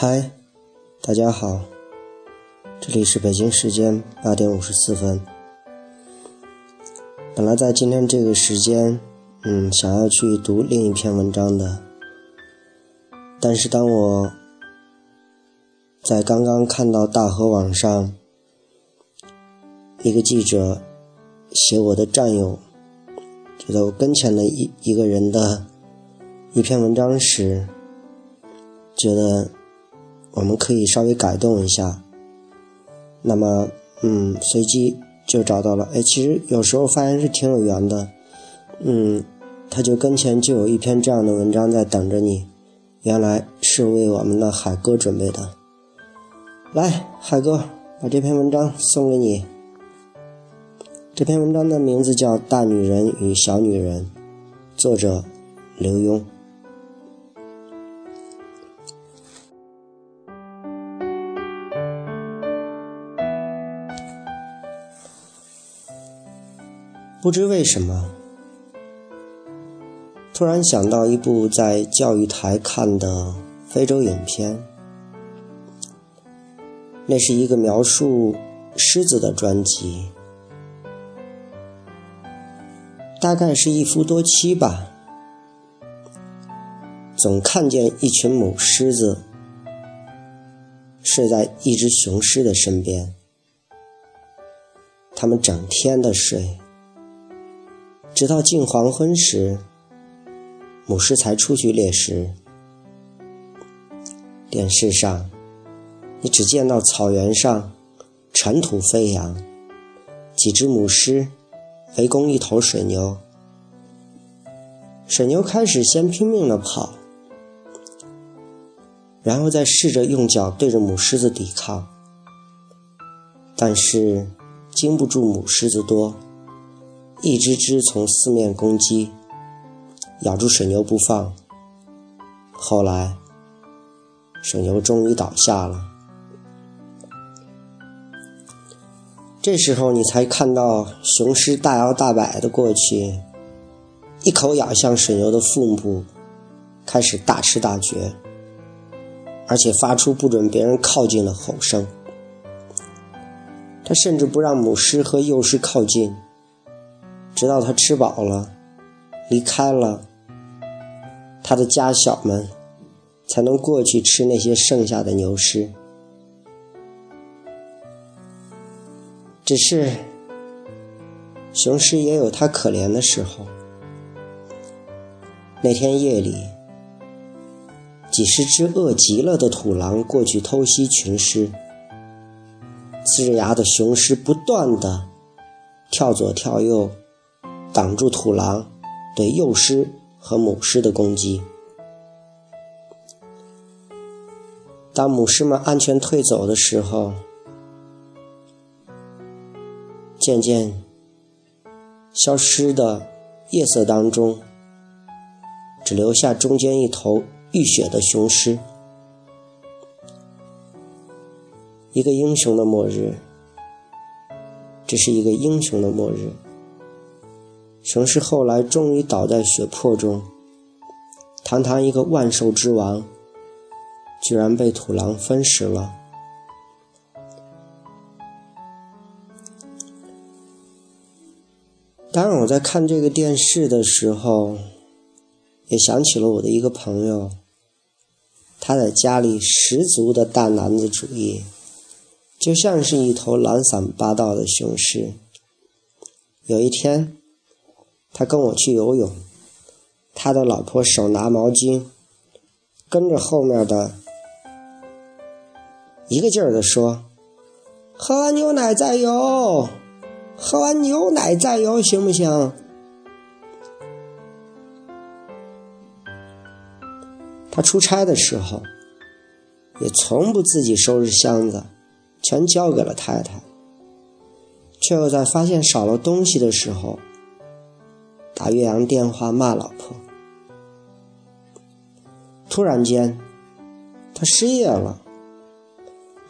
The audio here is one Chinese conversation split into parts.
嗨，大家好，这里是北京时间八点五十四分。本来在今天这个时间，嗯，想要去读另一篇文章的，但是当我在刚刚看到大河网上一个记者写我的战友就在我跟前的一一个人的一篇文章时，觉得。我们可以稍微改动一下，那么，嗯，随机就找到了。哎，其实有时候发现是挺有缘的，嗯，他就跟前就有一篇这样的文章在等着你，原来是为我们的海哥准备的。来，海哥，把这篇文章送给你。这篇文章的名字叫《大女人与小女人》，作者刘墉。不知为什么，突然想到一部在教育台看的非洲影片。那是一个描述狮子的专辑，大概是一夫多妻吧。总看见一群母狮子睡在一只雄狮的身边，它们整天的睡。直到近黄昏时，母狮才出去猎食。电视上，你只见到草原上尘土飞扬，几只母狮围攻一头水牛。水牛开始先拼命的跑，然后再试着用脚对着母狮子抵抗，但是经不住母狮子多。一只只从四面攻击，咬住水牛不放。后来，水牛终于倒下了。这时候，你才看到雄狮大摇大摆的过去，一口咬向水牛的腹部，开始大吃大嚼，而且发出不准别人靠近的吼声。他甚至不让母狮和幼狮靠近。直到他吃饱了，离开了，他的家小们才能过去吃那些剩下的牛尸。只是，雄狮也有它可怜的时候。那天夜里，几十只饿极了的土狼过去偷袭群狮，呲着牙的雄狮不断的跳左跳右。挡住土狼对幼狮和母狮的攻击。当母狮们安全退走的时候，渐渐消失的夜色当中，只留下中间一头浴血的雄狮。一个英雄的末日，这是一个英雄的末日。城市后来终于倒在血泊中，堂堂一个万兽之王，居然被土狼分食了。当，我在看这个电视的时候，也想起了我的一个朋友，他在家里十足的大男子主义，就像是一头懒散霸道的雄狮。有一天。他跟我去游泳，他的老婆手拿毛巾，跟着后面的一个劲儿的说：“喝完牛奶再游，喝完牛奶再游，行不行？”他出差的时候，也从不自己收拾箱子，全交给了太太，却又在发现少了东西的时候。打岳阳电话骂老婆，突然间，他失业了。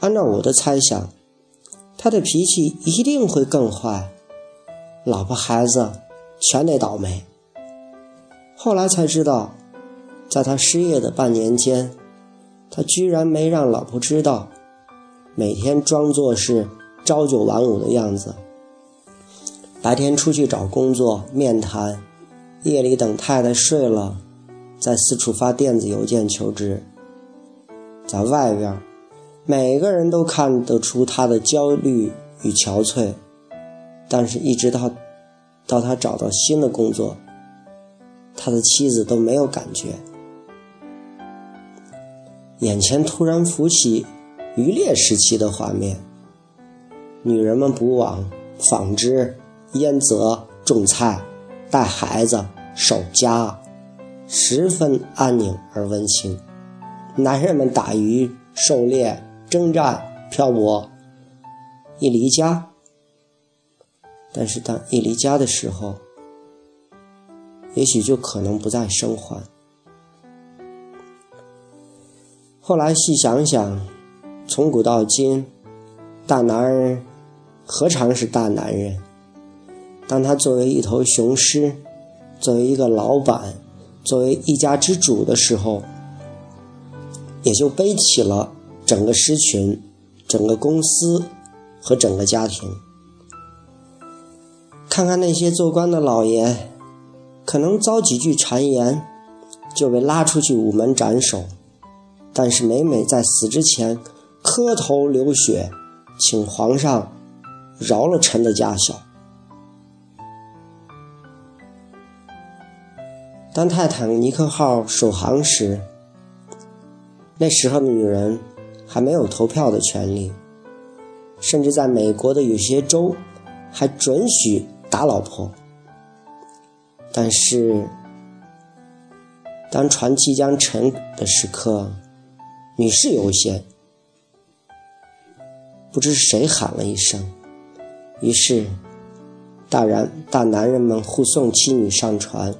按照我的猜想，他的脾气一定会更坏，老婆孩子全得倒霉。后来才知道，在他失业的半年间，他居然没让老婆知道，每天装作是朝九晚五的样子，白天出去找工作面谈，夜里等太太睡了，再四处发电子邮件求职。在外边，每个人都看得出他的焦虑与憔悴，但是，一直到到他找到新的工作，他的妻子都没有感觉。眼前突然浮起渔猎时期的画面，女人们捕网、纺织、腌泽、种菜、带孩子、守家，十分安宁而温馨。男人们打鱼、狩猎、征战、漂泊，一离家。但是当一离家的时候，也许就可能不再生还。后来细想想，从古到今，大男人何尝是大男人？当他作为一头雄狮，作为一个老板，作为一家之主的时候，也就背起了整个狮群、整个公司和整个家庭。看看那些做官的老爷，可能遭几句谗言，就被拉出去午门斩首；但是每每在死之前磕头流血，请皇上饶了臣的家小。当泰坦尼克号首航时，那时候的女人还没有投票的权利，甚至在美国的有些州还准许打老婆。但是，当船即将沉的时刻，女士优先。不知谁喊了一声，于是大然大男人们护送妻女上船，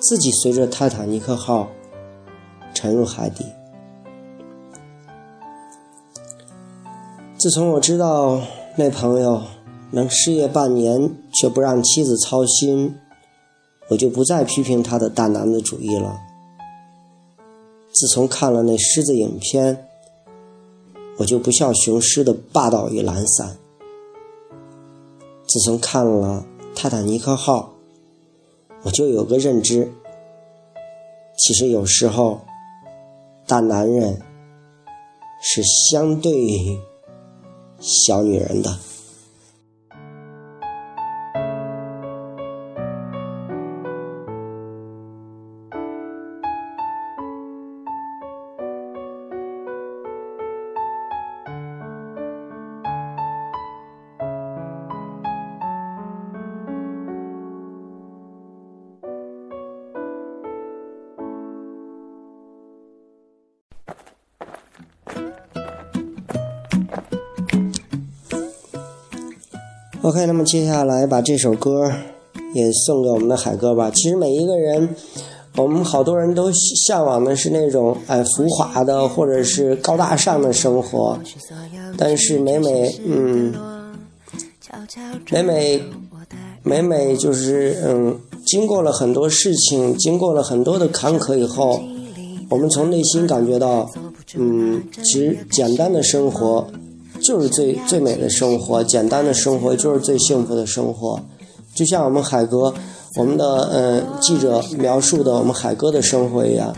自己随着泰坦尼克号沉入海底。自从我知道那朋友能失业半年却不让妻子操心，我就不再批评他的大男子主义了。自从看了那狮子影片，我就不笑雄狮的霸道与懒散。自从看了《泰坦尼克号》，我就有个认知：其实有时候，大男人是相对于。小女人的。OK，那么接下来把这首歌也送给我们的海哥吧。其实每一个人，我们好多人都向往的是那种哎浮华的或者是高大上的生活，但是每每嗯，每每每每就是嗯，经过了很多事情，经过了很多的坎坷以后，我们从内心感觉到，嗯，其实简单的生活。就是最最美的生活，简单的生活就是最幸福的生活。就像我们海哥，我们的嗯记者描述的我们海哥的生活一样，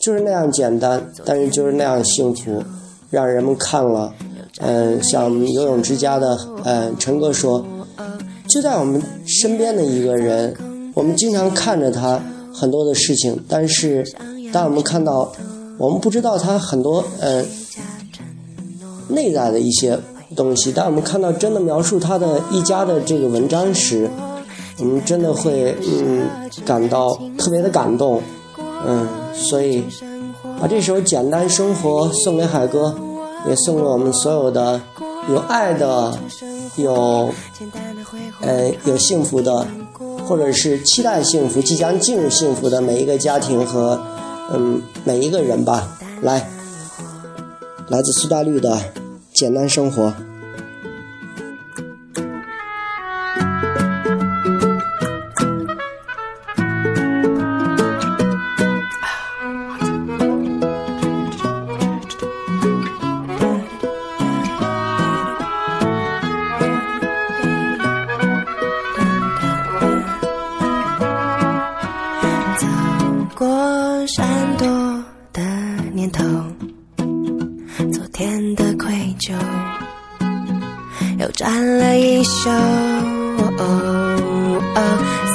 就是那样简单，但是就是那样幸福，让人们看了，嗯，像游泳之家的嗯陈哥说，就在我们身边的一个人，我们经常看着他很多的事情，但是当我们看到，我们不知道他很多嗯。内在的一些东西，当我们看到真的描述他的一家的这个文章时，我们真的会嗯感到特别的感动，嗯，所以把这首《简单生活》送给海哥，也送给我们所有的有爱的、有呃有幸福的，或者是期待幸福、即将进入幸福的每一个家庭和嗯每一个人吧，来。来自苏打绿的简单生活。又占了一宿。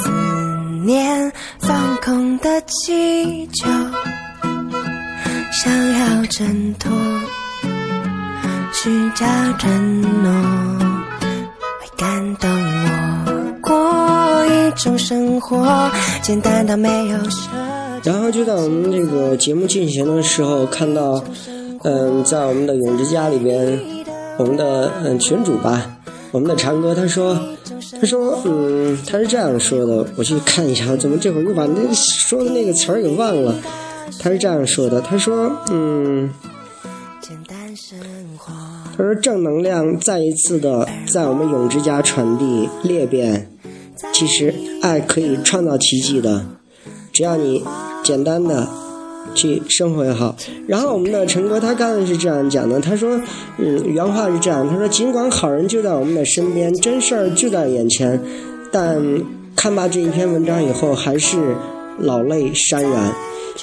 思念放空的气球，想要挣脱，虚假承诺会感动我。过一种生活，简单到没有奢然后就在我们这个节目进行的时候，看到，嗯，在我们的永之家里边，我们的嗯群主吧，我们的长哥他说，他说，嗯，他是这样说的，我去看一下，怎么这会儿又把那说的那个词儿给忘了？他是这样说的，他说，嗯，他说正能量再一次的在我们永之家传递裂变，其实爱可以创造奇迹的，只要你简单的去生活也好。然后我们的陈哥他刚才是这样讲的，他说，嗯，原话是这样，他说尽管好人就在我们的身边，真事儿就在眼前，但看罢这一篇文章以后，还是老泪潸然。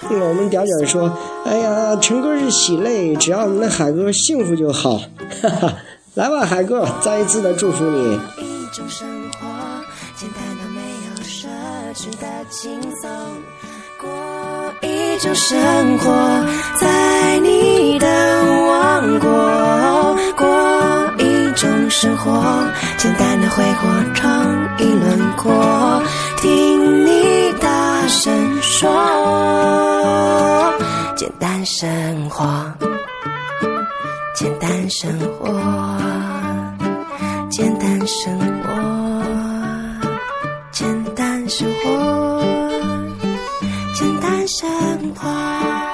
那我们屌屌说：“哎呀，陈哥是喜泪，只要我们的海哥幸福就好。”哈哈，来吧，海哥，再一次的祝福你。一种生活，简单到没有奢侈的轻松。过一种生活，在你的王国。过一种生活，简单的挥霍，创意轮廓。听你大声说，简单生活。简单生活，简单生活，简单生活，单身狂，